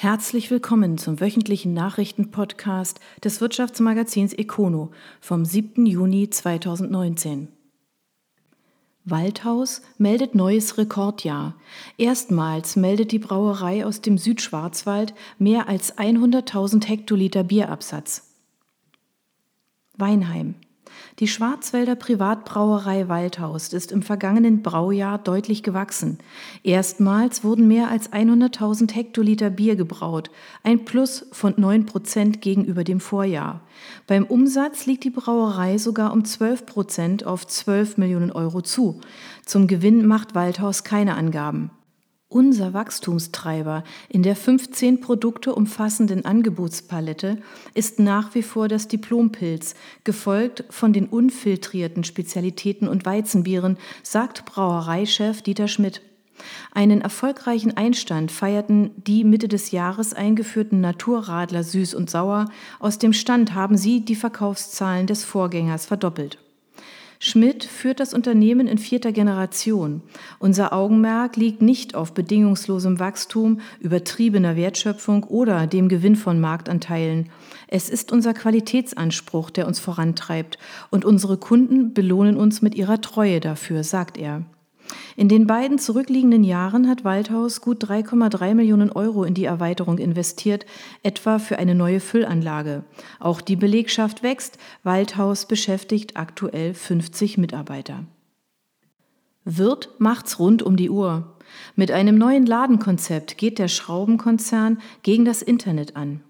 Herzlich willkommen zum wöchentlichen Nachrichtenpodcast des Wirtschaftsmagazins Econo vom 7. Juni 2019. Waldhaus meldet neues Rekordjahr. Erstmals meldet die Brauerei aus dem Südschwarzwald mehr als 100.000 Hektoliter Bierabsatz. Weinheim. Die Schwarzwälder Privatbrauerei Waldhaus ist im vergangenen Braujahr deutlich gewachsen. Erstmals wurden mehr als 100.000 Hektoliter Bier gebraut, ein Plus von 9 Prozent gegenüber dem Vorjahr. Beim Umsatz liegt die Brauerei sogar um 12 Prozent auf 12 Millionen Euro zu. Zum Gewinn macht Waldhaus keine Angaben. Unser Wachstumstreiber in der 15 Produkte umfassenden Angebotspalette ist nach wie vor das Diplompilz, gefolgt von den unfiltrierten Spezialitäten und Weizenbieren, sagt Brauereichef Dieter Schmidt. Einen erfolgreichen Einstand feierten die Mitte des Jahres eingeführten Naturradler Süß und Sauer. Aus dem Stand haben sie die Verkaufszahlen des Vorgängers verdoppelt. Schmidt führt das Unternehmen in vierter Generation. Unser Augenmerk liegt nicht auf bedingungslosem Wachstum, übertriebener Wertschöpfung oder dem Gewinn von Marktanteilen. Es ist unser Qualitätsanspruch, der uns vorantreibt, und unsere Kunden belohnen uns mit ihrer Treue dafür, sagt er. In den beiden zurückliegenden Jahren hat Waldhaus gut 3,3 Millionen Euro in die Erweiterung investiert, etwa für eine neue Füllanlage. Auch die Belegschaft wächst. Waldhaus beschäftigt aktuell 50 Mitarbeiter. Wirt macht's rund um die Uhr. Mit einem neuen Ladenkonzept geht der Schraubenkonzern gegen das Internet an.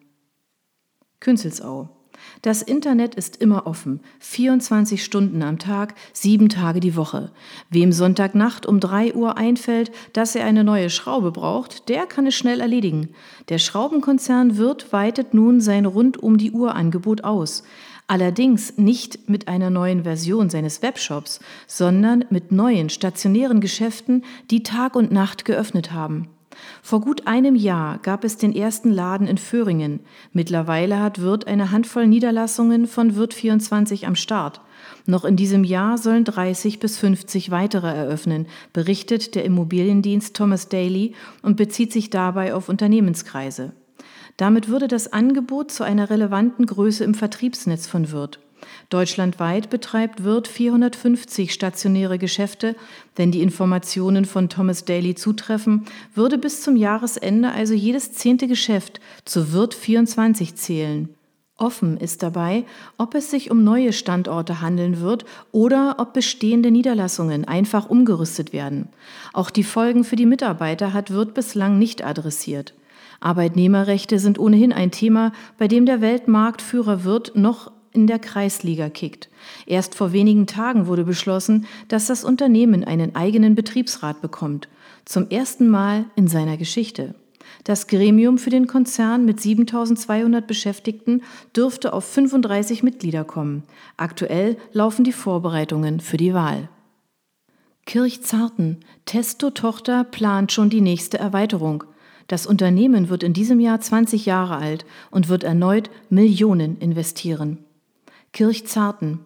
Künzelsau. Das Internet ist immer offen, 24 Stunden am Tag, sieben Tage die Woche. Wem Sonntagnacht um drei Uhr einfällt, dass er eine neue Schraube braucht, der kann es schnell erledigen. Der Schraubenkonzern Wirt weitet nun sein rund um die Uhr Angebot aus. Allerdings nicht mit einer neuen Version seines Webshops, sondern mit neuen stationären Geschäften, die Tag und Nacht geöffnet haben. Vor gut einem Jahr gab es den ersten Laden in Föhringen. Mittlerweile hat Wirth eine Handvoll Niederlassungen von Wirth 24 am Start. Noch in diesem Jahr sollen 30 bis 50 weitere eröffnen, berichtet der Immobiliendienst Thomas Daly und bezieht sich dabei auf Unternehmenskreise. Damit würde das Angebot zu einer relevanten Größe im Vertriebsnetz von Wirth. Deutschlandweit betreibt Wirt 450 stationäre Geschäfte. Wenn die Informationen von Thomas Daly zutreffen, würde bis zum Jahresende also jedes zehnte Geschäft zu Wirt 24 zählen. Offen ist dabei, ob es sich um neue Standorte handeln wird oder ob bestehende Niederlassungen einfach umgerüstet werden. Auch die Folgen für die Mitarbeiter hat Wirt bislang nicht adressiert. Arbeitnehmerrechte sind ohnehin ein Thema, bei dem der Weltmarktführer Wirt noch in der Kreisliga kickt. Erst vor wenigen Tagen wurde beschlossen, dass das Unternehmen einen eigenen Betriebsrat bekommt. Zum ersten Mal in seiner Geschichte. Das Gremium für den Konzern mit 7200 Beschäftigten dürfte auf 35 Mitglieder kommen. Aktuell laufen die Vorbereitungen für die Wahl. Kirchzarten, Testo-Tochter plant schon die nächste Erweiterung. Das Unternehmen wird in diesem Jahr 20 Jahre alt und wird erneut Millionen investieren. Kirchzarten.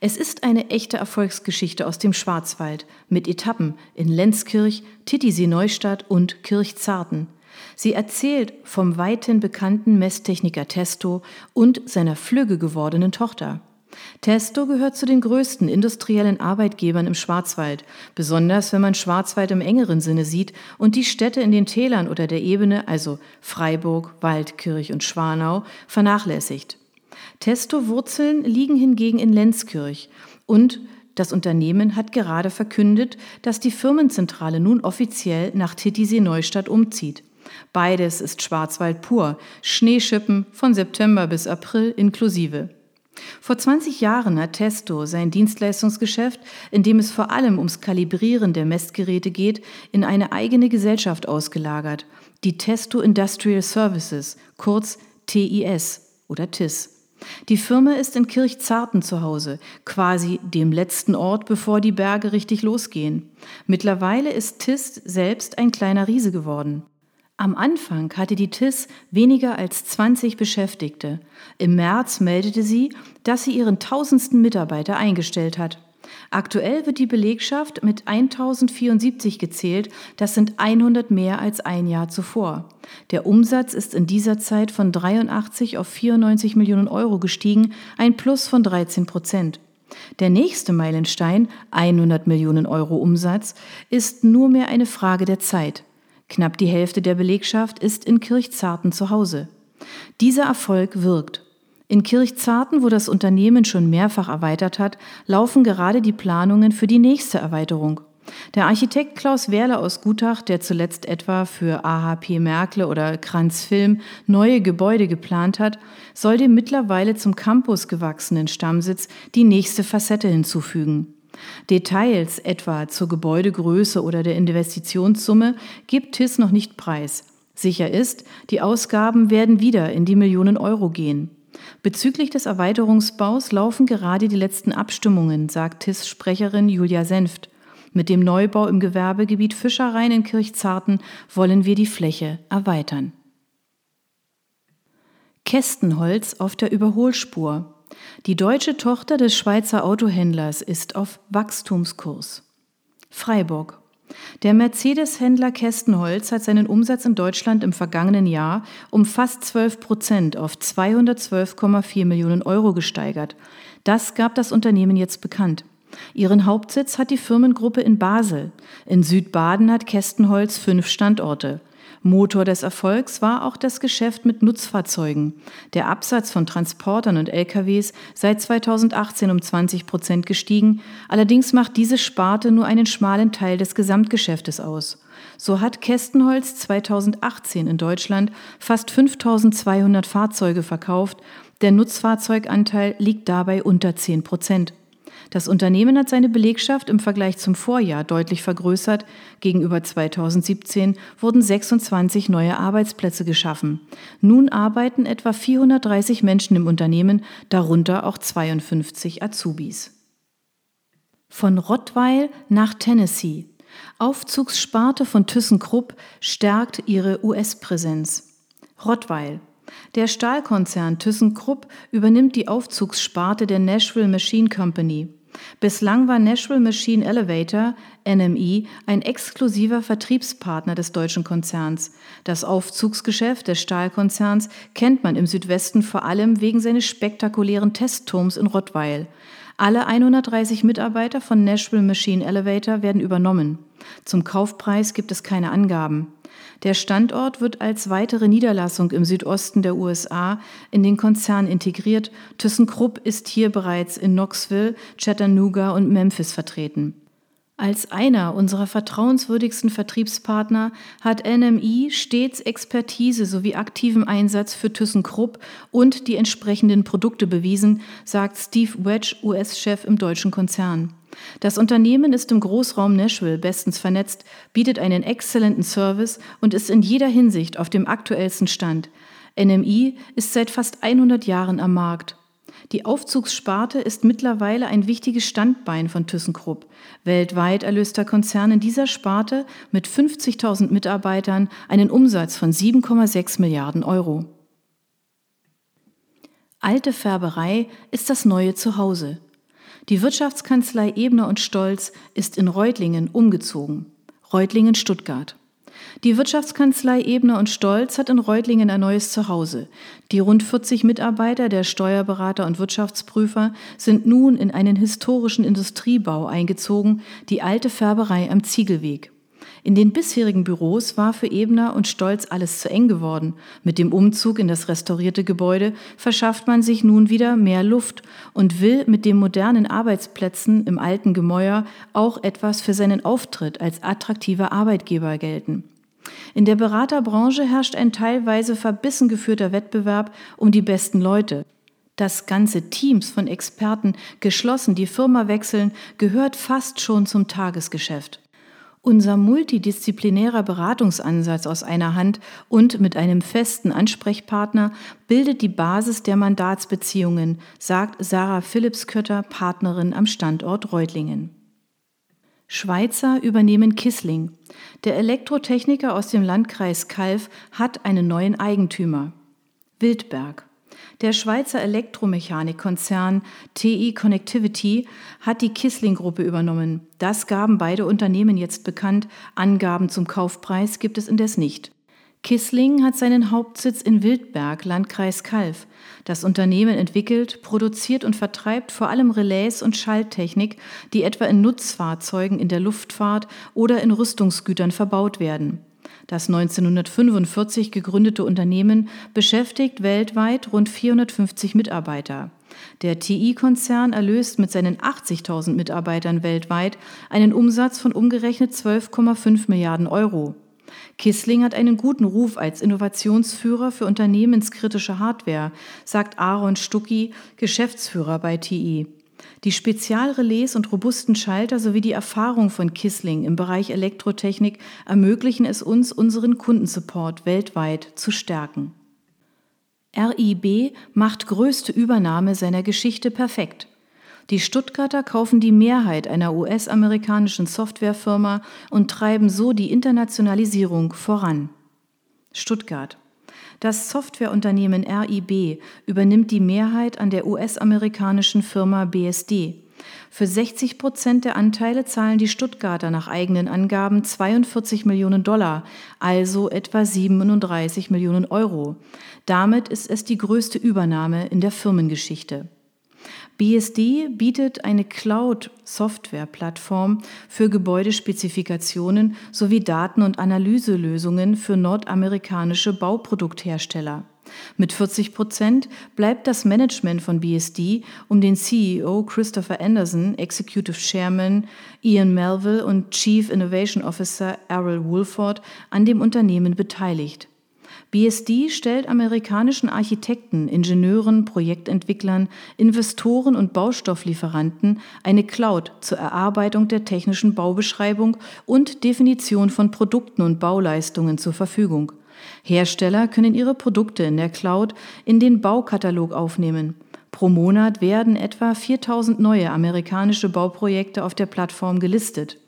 Es ist eine echte Erfolgsgeschichte aus dem Schwarzwald mit Etappen in Lenzkirch, Titisee-Neustadt und Kirchzarten. Sie erzählt vom weithin bekannten Messtechniker Testo und seiner flügge gewordenen Tochter. Testo gehört zu den größten industriellen Arbeitgebern im Schwarzwald, besonders wenn man Schwarzwald im engeren Sinne sieht und die Städte in den Tälern oder der Ebene, also Freiburg, Waldkirch und Schwanau, vernachlässigt. Testo-Wurzeln liegen hingegen in Lenzkirch und das Unternehmen hat gerade verkündet, dass die Firmenzentrale nun offiziell nach Titisee-Neustadt umzieht. Beides ist Schwarzwald pur, Schneeschippen von September bis April inklusive. Vor 20 Jahren hat Testo sein Dienstleistungsgeschäft, in dem es vor allem ums Kalibrieren der Messgeräte geht, in eine eigene Gesellschaft ausgelagert, die Testo Industrial Services, kurz TIS oder TIS. Die Firma ist in Kirchzarten zu Hause, quasi dem letzten Ort, bevor die Berge richtig losgehen. Mittlerweile ist TIS selbst ein kleiner Riese geworden. Am Anfang hatte die TIS weniger als 20 Beschäftigte. Im März meldete sie, dass sie ihren tausendsten Mitarbeiter eingestellt hat. Aktuell wird die Belegschaft mit 1074 gezählt, das sind 100 mehr als ein Jahr zuvor. Der Umsatz ist in dieser Zeit von 83 auf 94 Millionen Euro gestiegen, ein Plus von 13 Prozent. Der nächste Meilenstein, 100 Millionen Euro Umsatz, ist nur mehr eine Frage der Zeit. Knapp die Hälfte der Belegschaft ist in Kirchzarten zu Hause. Dieser Erfolg wirkt. In Kirchzarten, wo das Unternehmen schon mehrfach erweitert hat, laufen gerade die Planungen für die nächste Erweiterung. Der Architekt Klaus Werle aus Gutach, der zuletzt etwa für AHP Merkle oder Kranz Film neue Gebäude geplant hat, soll dem mittlerweile zum Campus gewachsenen Stammsitz die nächste Facette hinzufügen. Details etwa zur Gebäudegröße oder der Investitionssumme gibt TIS noch nicht preis. Sicher ist, die Ausgaben werden wieder in die Millionen Euro gehen. Bezüglich des Erweiterungsbaus laufen gerade die letzten Abstimmungen, sagt TIS-Sprecherin Julia Senft. Mit dem Neubau im Gewerbegebiet Fischereien in Kirchzarten wollen wir die Fläche erweitern. Kästenholz auf der Überholspur. Die deutsche Tochter des Schweizer Autohändlers ist auf Wachstumskurs. Freiburg. Der Mercedes-Händler Kästenholz hat seinen Umsatz in Deutschland im vergangenen Jahr um fast 12 Prozent auf 212,4 Millionen Euro gesteigert. Das gab das Unternehmen jetzt bekannt. Ihren Hauptsitz hat die Firmengruppe in Basel. In Südbaden hat Kästenholz fünf Standorte. Motor des Erfolgs war auch das Geschäft mit Nutzfahrzeugen. Der Absatz von Transportern und LKWs seit 2018 um 20 Prozent gestiegen. Allerdings macht diese Sparte nur einen schmalen Teil des Gesamtgeschäftes aus. So hat Kästenholz 2018 in Deutschland fast 5200 Fahrzeuge verkauft. Der Nutzfahrzeuganteil liegt dabei unter 10 Prozent. Das Unternehmen hat seine Belegschaft im Vergleich zum Vorjahr deutlich vergrößert. Gegenüber 2017 wurden 26 neue Arbeitsplätze geschaffen. Nun arbeiten etwa 430 Menschen im Unternehmen, darunter auch 52 Azubis. Von Rottweil nach Tennessee. Aufzugssparte von ThyssenKrupp stärkt ihre US-Präsenz. Rottweil. Der Stahlkonzern ThyssenKrupp übernimmt die Aufzugssparte der Nashville Machine Company. Bislang war Nashville Machine Elevator, NME, ein exklusiver Vertriebspartner des deutschen Konzerns. Das Aufzugsgeschäft des Stahlkonzerns kennt man im Südwesten vor allem wegen seines spektakulären Testturms in Rottweil. Alle 130 Mitarbeiter von Nashville Machine Elevator werden übernommen. Zum Kaufpreis gibt es keine Angaben. Der Standort wird als weitere Niederlassung im Südosten der USA in den Konzern integriert. ThyssenKrupp ist hier bereits in Knoxville, Chattanooga und Memphis vertreten. Als einer unserer vertrauenswürdigsten Vertriebspartner hat NMI stets Expertise sowie aktiven Einsatz für ThyssenKrupp und die entsprechenden Produkte bewiesen, sagt Steve Wedge, US-Chef im deutschen Konzern. Das Unternehmen ist im Großraum Nashville bestens vernetzt, bietet einen exzellenten Service und ist in jeder Hinsicht auf dem aktuellsten Stand. NMI ist seit fast 100 Jahren am Markt. Die Aufzugssparte ist mittlerweile ein wichtiges Standbein von ThyssenKrupp. Weltweit erlöst der Konzern in dieser Sparte mit 50.000 Mitarbeitern einen Umsatz von 7,6 Milliarden Euro. Alte Färberei ist das neue Zuhause. Die Wirtschaftskanzlei Ebner und Stolz ist in Reutlingen umgezogen. Reutlingen Stuttgart. Die Wirtschaftskanzlei Ebner und Stolz hat in Reutlingen ein neues Zuhause. Die rund 40 Mitarbeiter der Steuerberater und Wirtschaftsprüfer sind nun in einen historischen Industriebau eingezogen, die alte Färberei am Ziegelweg. In den bisherigen Büros war für Ebner und Stolz alles zu eng geworden. Mit dem Umzug in das restaurierte Gebäude verschafft man sich nun wieder mehr Luft und will mit den modernen Arbeitsplätzen im alten Gemäuer auch etwas für seinen Auftritt als attraktiver Arbeitgeber gelten. In der Beraterbranche herrscht ein teilweise verbissen geführter Wettbewerb um die besten Leute. Dass ganze Teams von Experten geschlossen die Firma wechseln, gehört fast schon zum Tagesgeschäft. Unser multidisziplinärer Beratungsansatz aus einer Hand und mit einem festen Ansprechpartner bildet die Basis der Mandatsbeziehungen, sagt Sarah Philipskötter, Partnerin am Standort Reutlingen. Schweizer übernehmen Kissling. Der Elektrotechniker aus dem Landkreis Kalf hat einen neuen Eigentümer. Wildberg. Der Schweizer Elektromechanikkonzern TI Connectivity hat die Kissling-Gruppe übernommen. Das gaben beide Unternehmen jetzt bekannt. Angaben zum Kaufpreis gibt es indes nicht. Kissling hat seinen Hauptsitz in Wildberg, Landkreis Calw. Das Unternehmen entwickelt, produziert und vertreibt vor allem Relais und Schalttechnik, die etwa in Nutzfahrzeugen in der Luftfahrt oder in Rüstungsgütern verbaut werden. Das 1945 gegründete Unternehmen beschäftigt weltweit rund 450 Mitarbeiter. Der TI-Konzern erlöst mit seinen 80.000 Mitarbeitern weltweit einen Umsatz von umgerechnet 12,5 Milliarden Euro. Kissling hat einen guten Ruf als Innovationsführer für unternehmenskritische Hardware, sagt Aaron Stucki, Geschäftsführer bei TI. Die Spezialrelais und robusten Schalter sowie die Erfahrung von Kissling im Bereich Elektrotechnik ermöglichen es uns, unseren Kundensupport weltweit zu stärken. RIB macht größte Übernahme seiner Geschichte perfekt. Die Stuttgarter kaufen die Mehrheit einer US-amerikanischen Softwarefirma und treiben so die Internationalisierung voran. Stuttgart. Das Softwareunternehmen RIB übernimmt die Mehrheit an der US-amerikanischen Firma BSD. Für 60 Prozent der Anteile zahlen die Stuttgarter nach eigenen Angaben 42 Millionen Dollar, also etwa 37 Millionen Euro. Damit ist es die größte Übernahme in der Firmengeschichte. BSD bietet eine Cloud-Software-Plattform für Gebäudespezifikationen sowie Daten- und Analyselösungen für nordamerikanische Bauprodukthersteller. Mit 40 Prozent bleibt das Management von BSD um den CEO Christopher Anderson, Executive Chairman Ian Melville und Chief Innovation Officer Errol Woolford an dem Unternehmen beteiligt. BSD stellt amerikanischen Architekten, Ingenieuren, Projektentwicklern, Investoren und Baustofflieferanten eine Cloud zur Erarbeitung der technischen Baubeschreibung und Definition von Produkten und Bauleistungen zur Verfügung. Hersteller können ihre Produkte in der Cloud in den Baukatalog aufnehmen. Pro Monat werden etwa 4000 neue amerikanische Bauprojekte auf der Plattform gelistet.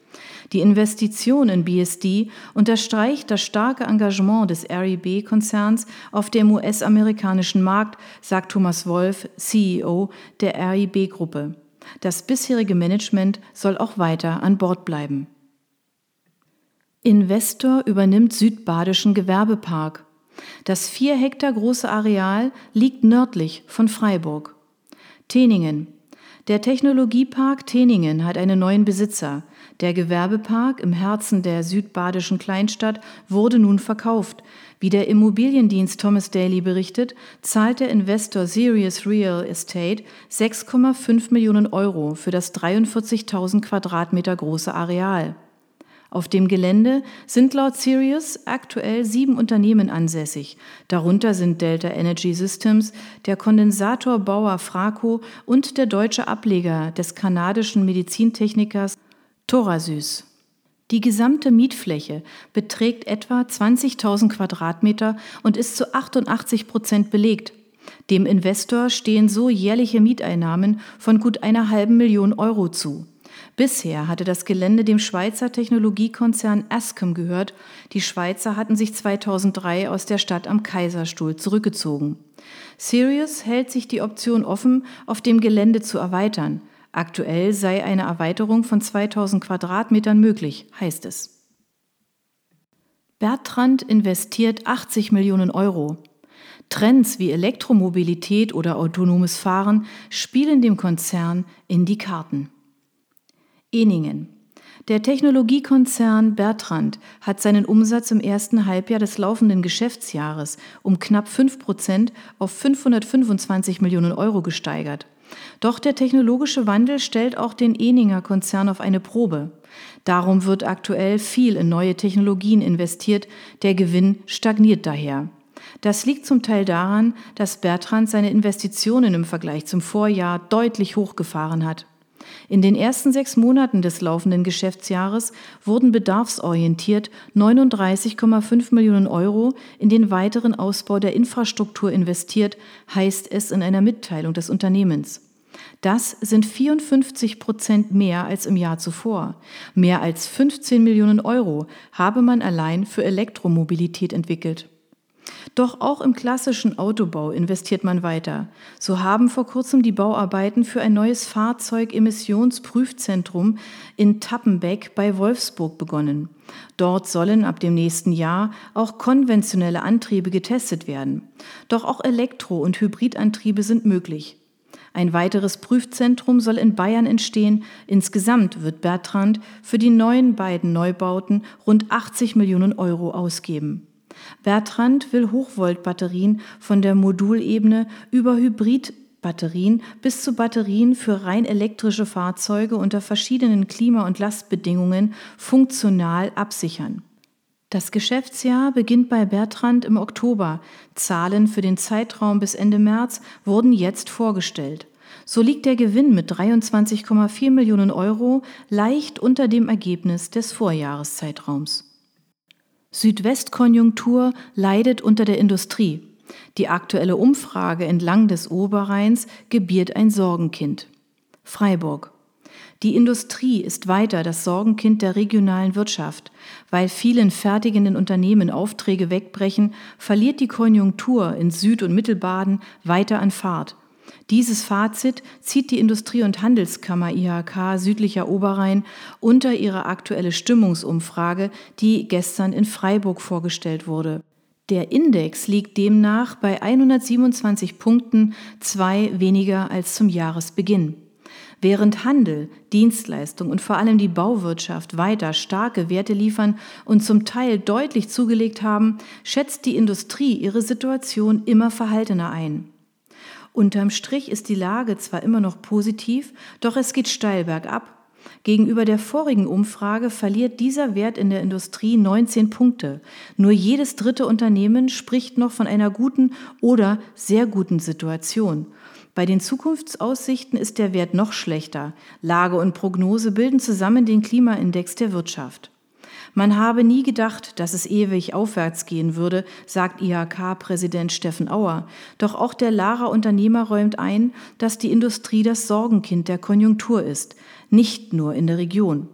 Die Investition in BSD unterstreicht das starke Engagement des RIB-Konzerns auf dem US-amerikanischen Markt, sagt Thomas Wolf, CEO der RIB-Gruppe. Das bisherige Management soll auch weiter an Bord bleiben. Investor übernimmt Südbadischen Gewerbepark. Das vier Hektar große Areal liegt nördlich von Freiburg. Teningen. Der Technologiepark Teningen hat einen neuen Besitzer. Der Gewerbepark im Herzen der südbadischen Kleinstadt wurde nun verkauft. Wie der Immobiliendienst Thomas Daly berichtet, zahlt der Investor Sirius Real Estate 6,5 Millionen Euro für das 43.000 Quadratmeter große Areal. Auf dem Gelände sind laut Sirius aktuell sieben Unternehmen ansässig. Darunter sind Delta Energy Systems, der Kondensatorbauer Fraco und der deutsche Ableger des kanadischen Medizintechnikers Thorasys. Die gesamte Mietfläche beträgt etwa 20.000 Quadratmeter und ist zu 88 Prozent belegt. Dem Investor stehen so jährliche Mieteinnahmen von gut einer halben Million Euro zu. Bisher hatte das Gelände dem Schweizer Technologiekonzern Ascom gehört. Die Schweizer hatten sich 2003 aus der Stadt am Kaiserstuhl zurückgezogen. Sirius hält sich die Option offen, auf dem Gelände zu erweitern. Aktuell sei eine Erweiterung von 2000 Quadratmetern möglich, heißt es. Bertrand investiert 80 Millionen Euro. Trends wie Elektromobilität oder autonomes Fahren spielen dem Konzern in die Karten. Eningen. Der Technologiekonzern Bertrand hat seinen Umsatz im ersten Halbjahr des laufenden Geschäftsjahres um knapp 5 Prozent auf 525 Millionen Euro gesteigert. Doch der technologische Wandel stellt auch den Eninger Konzern auf eine Probe. Darum wird aktuell viel in neue Technologien investiert, der Gewinn stagniert daher. Das liegt zum Teil daran, dass Bertrand seine Investitionen im Vergleich zum Vorjahr deutlich hochgefahren hat. In den ersten sechs Monaten des laufenden Geschäftsjahres wurden bedarfsorientiert 39,5 Millionen Euro in den weiteren Ausbau der Infrastruktur investiert, heißt es in einer Mitteilung des Unternehmens. Das sind 54 Prozent mehr als im Jahr zuvor. Mehr als 15 Millionen Euro habe man allein für Elektromobilität entwickelt. Doch auch im klassischen Autobau investiert man weiter. So haben vor kurzem die Bauarbeiten für ein neues Fahrzeugemissionsprüfzentrum in Tappenbeck bei Wolfsburg begonnen. Dort sollen ab dem nächsten Jahr auch konventionelle Antriebe getestet werden. Doch auch Elektro- und Hybridantriebe sind möglich. Ein weiteres Prüfzentrum soll in Bayern entstehen. Insgesamt wird Bertrand für die neuen beiden Neubauten rund 80 Millionen Euro ausgeben. Bertrand will Hochvoltbatterien von der Modulebene über Hybridbatterien bis zu Batterien für rein elektrische Fahrzeuge unter verschiedenen Klima- und Lastbedingungen funktional absichern. Das Geschäftsjahr beginnt bei Bertrand im Oktober. Zahlen für den Zeitraum bis Ende März wurden jetzt vorgestellt. So liegt der Gewinn mit 23,4 Millionen Euro leicht unter dem Ergebnis des Vorjahreszeitraums. Südwestkonjunktur leidet unter der Industrie. Die aktuelle Umfrage entlang des Oberrheins gebiert ein Sorgenkind. Freiburg. Die Industrie ist weiter das Sorgenkind der regionalen Wirtschaft. Weil vielen fertigenden Unternehmen Aufträge wegbrechen, verliert die Konjunktur in Süd- und Mittelbaden weiter an Fahrt. Dieses Fazit zieht die Industrie- und Handelskammer IHK Südlicher Oberrhein unter ihre aktuelle Stimmungsumfrage, die gestern in Freiburg vorgestellt wurde. Der Index liegt demnach bei 127 Punkten, zwei weniger als zum Jahresbeginn. Während Handel, Dienstleistung und vor allem die Bauwirtschaft weiter starke Werte liefern und zum Teil deutlich zugelegt haben, schätzt die Industrie ihre Situation immer verhaltener ein. Unterm Strich ist die Lage zwar immer noch positiv, doch es geht steil bergab. Gegenüber der vorigen Umfrage verliert dieser Wert in der Industrie 19 Punkte. Nur jedes dritte Unternehmen spricht noch von einer guten oder sehr guten Situation. Bei den Zukunftsaussichten ist der Wert noch schlechter. Lage und Prognose bilden zusammen den Klimaindex der Wirtschaft. Man habe nie gedacht, dass es ewig aufwärts gehen würde, sagt IHK-Präsident Steffen Auer. Doch auch der Lara Unternehmer räumt ein, dass die Industrie das Sorgenkind der Konjunktur ist, nicht nur in der Region.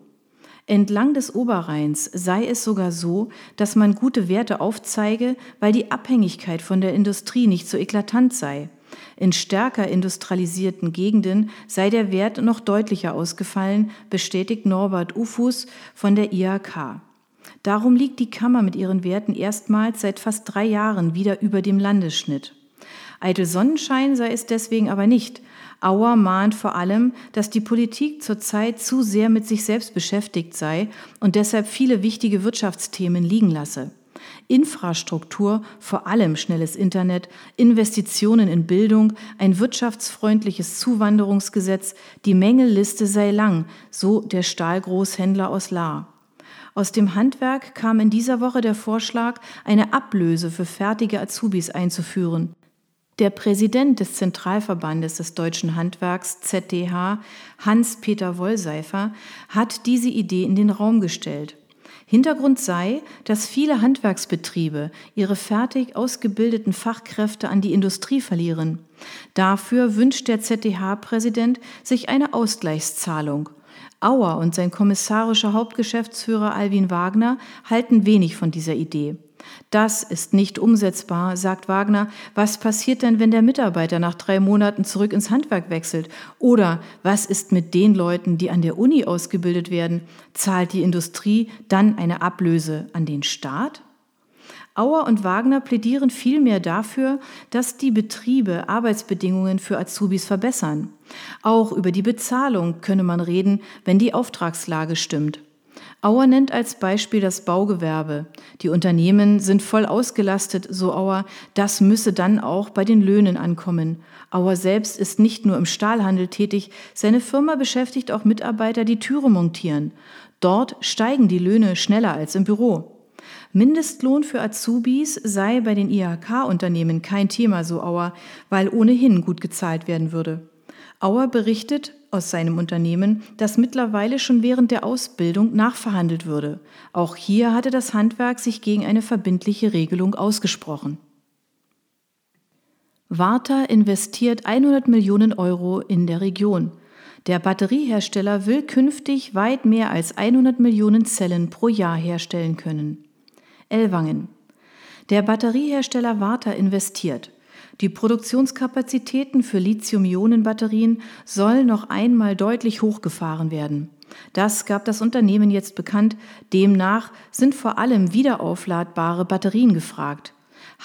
Entlang des Oberrheins sei es sogar so, dass man gute Werte aufzeige, weil die Abhängigkeit von der Industrie nicht so eklatant sei. In stärker industrialisierten Gegenden sei der Wert noch deutlicher ausgefallen, bestätigt Norbert Ufus von der IHK. Darum liegt die Kammer mit ihren Werten erstmals seit fast drei Jahren wieder über dem Landesschnitt. Eitel Sonnenschein sei es deswegen aber nicht. Auer mahnt vor allem, dass die Politik zurzeit zu sehr mit sich selbst beschäftigt sei und deshalb viele wichtige Wirtschaftsthemen liegen lasse. Infrastruktur, vor allem schnelles Internet, Investitionen in Bildung, ein wirtschaftsfreundliches Zuwanderungsgesetz, die Mängelliste sei lang, so der Stahlgroßhändler aus Lahr. Aus dem Handwerk kam in dieser Woche der Vorschlag, eine Ablöse für fertige Azubis einzuführen. Der Präsident des Zentralverbandes des deutschen Handwerks ZDH, Hans-Peter Wollseifer, hat diese Idee in den Raum gestellt. Hintergrund sei, dass viele Handwerksbetriebe ihre fertig ausgebildeten Fachkräfte an die Industrie verlieren. Dafür wünscht der ZDH-Präsident sich eine Ausgleichszahlung. Auer und sein kommissarischer Hauptgeschäftsführer Alwin Wagner halten wenig von dieser Idee. Das ist nicht umsetzbar, sagt Wagner. Was passiert denn, wenn der Mitarbeiter nach drei Monaten zurück ins Handwerk wechselt? Oder was ist mit den Leuten, die an der Uni ausgebildet werden? Zahlt die Industrie dann eine Ablöse an den Staat? Auer und Wagner plädieren vielmehr dafür, dass die Betriebe Arbeitsbedingungen für Azubis verbessern. Auch über die Bezahlung könne man reden, wenn die Auftragslage stimmt. Auer nennt als Beispiel das Baugewerbe. Die Unternehmen sind voll ausgelastet, so Auer, das müsse dann auch bei den Löhnen ankommen. Auer selbst ist nicht nur im Stahlhandel tätig, seine Firma beschäftigt auch Mitarbeiter, die Türe montieren. Dort steigen die Löhne schneller als im Büro. Mindestlohn für Azubis sei bei den IHK-Unternehmen kein Thema, so Auer, weil ohnehin gut gezahlt werden würde. Auer berichtet aus seinem Unternehmen, dass mittlerweile schon während der Ausbildung nachverhandelt würde. Auch hier hatte das Handwerk sich gegen eine verbindliche Regelung ausgesprochen. Warta investiert 100 Millionen Euro in der Region. Der Batteriehersteller will künftig weit mehr als 100 Millionen Zellen pro Jahr herstellen können. Ellwangen. Der Batteriehersteller Warta investiert. Die Produktionskapazitäten für Lithium-Ionen-Batterien sollen noch einmal deutlich hochgefahren werden. Das gab das Unternehmen jetzt bekannt. Demnach sind vor allem wiederaufladbare Batterien gefragt.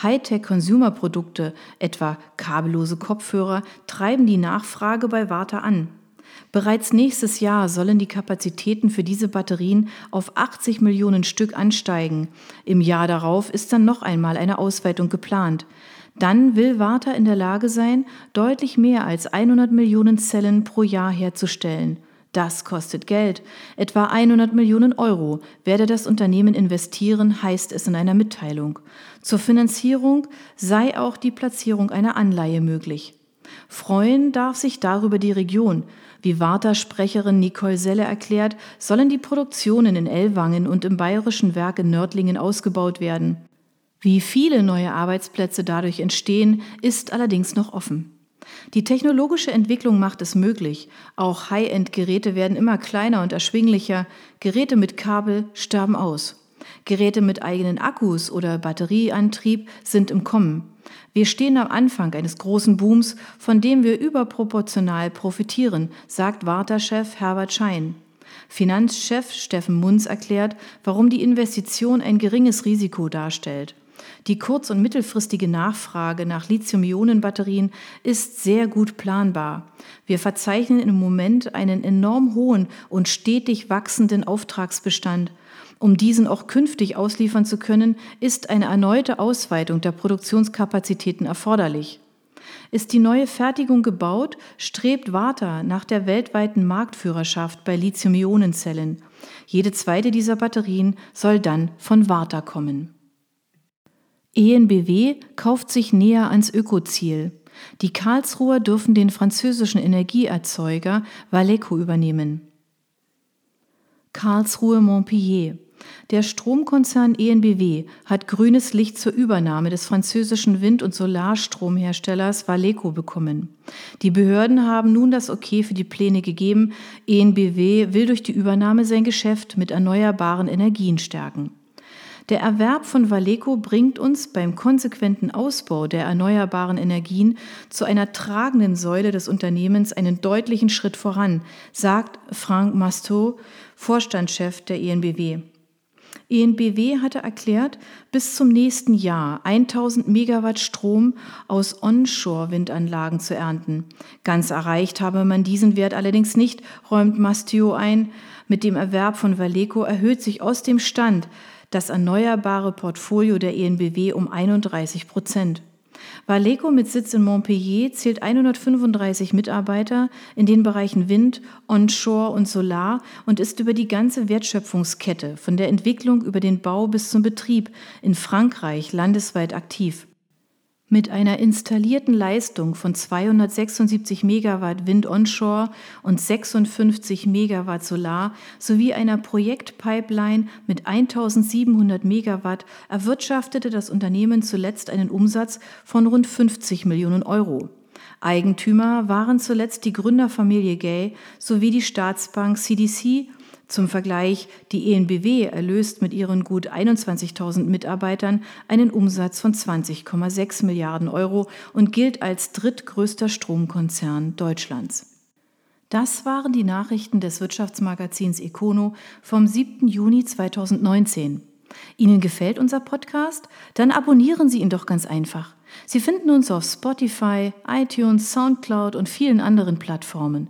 Hightech-Consumer-Produkte, etwa kabellose Kopfhörer, treiben die Nachfrage bei Warta an. Bereits nächstes Jahr sollen die Kapazitäten für diese Batterien auf 80 Millionen Stück ansteigen. Im Jahr darauf ist dann noch einmal eine Ausweitung geplant. Dann will Warta in der Lage sein, deutlich mehr als 100 Millionen Zellen pro Jahr herzustellen. Das kostet Geld. Etwa 100 Millionen Euro werde das Unternehmen investieren, heißt es in einer Mitteilung. Zur Finanzierung sei auch die Platzierung einer Anleihe möglich. Freuen darf sich darüber die Region. Wie Warta-Sprecherin Nicole Selle erklärt, sollen die Produktionen in Ellwangen und im bayerischen Werk in Nördlingen ausgebaut werden. Wie viele neue Arbeitsplätze dadurch entstehen, ist allerdings noch offen. Die technologische Entwicklung macht es möglich. Auch High-End-Geräte werden immer kleiner und erschwinglicher. Geräte mit Kabel sterben aus. Geräte mit eigenen Akkus oder Batterieantrieb sind im Kommen. Wir stehen am Anfang eines großen Booms, von dem wir überproportional profitieren, sagt Warta-Chef Herbert Schein. Finanzchef Steffen Munz erklärt, warum die Investition ein geringes Risiko darstellt. Die kurz- und mittelfristige Nachfrage nach Lithium-Ionen-Batterien ist sehr gut planbar. Wir verzeichnen im Moment einen enorm hohen und stetig wachsenden Auftragsbestand. Um diesen auch künftig ausliefern zu können, ist eine erneute Ausweitung der Produktionskapazitäten erforderlich. Ist die neue Fertigung gebaut, strebt Warta nach der weltweiten Marktführerschaft bei Lithium-Ionen-Zellen. Jede zweite dieser Batterien soll dann von Warta kommen. ENBW kauft sich näher ans Ökoziel. Die Karlsruher dürfen den französischen Energieerzeuger Valeco übernehmen. Karlsruhe Montpellier. Der Stromkonzern ENBW hat grünes Licht zur Übernahme des französischen Wind- und Solarstromherstellers Valeco bekommen. Die Behörden haben nun das Okay für die Pläne gegeben. ENBW will durch die Übernahme sein Geschäft mit erneuerbaren Energien stärken. Der Erwerb von Valeco bringt uns beim konsequenten Ausbau der erneuerbaren Energien zu einer tragenden Säule des Unternehmens einen deutlichen Schritt voran, sagt Frank Masteau, Vorstandschef der ENBW. ENBW hatte erklärt, bis zum nächsten Jahr 1000 Megawatt Strom aus Onshore-Windanlagen zu ernten. Ganz erreicht habe man diesen Wert allerdings nicht, räumt Mastio ein. Mit dem Erwerb von Valeco erhöht sich aus dem Stand das erneuerbare Portfolio der ENBW um 31 Prozent. Valeco mit Sitz in Montpellier zählt 135 Mitarbeiter in den Bereichen Wind, Onshore und Solar und ist über die ganze Wertschöpfungskette, von der Entwicklung über den Bau bis zum Betrieb, in Frankreich landesweit aktiv. Mit einer installierten Leistung von 276 Megawatt Wind onshore und 56 Megawatt Solar sowie einer Projektpipeline mit 1700 Megawatt erwirtschaftete das Unternehmen zuletzt einen Umsatz von rund 50 Millionen Euro. Eigentümer waren zuletzt die Gründerfamilie Gay sowie die Staatsbank CDC zum Vergleich, die ENBW erlöst mit ihren gut 21.000 Mitarbeitern einen Umsatz von 20,6 Milliarden Euro und gilt als drittgrößter Stromkonzern Deutschlands. Das waren die Nachrichten des Wirtschaftsmagazins Econo vom 7. Juni 2019. Ihnen gefällt unser Podcast? Dann abonnieren Sie ihn doch ganz einfach. Sie finden uns auf Spotify, iTunes, SoundCloud und vielen anderen Plattformen.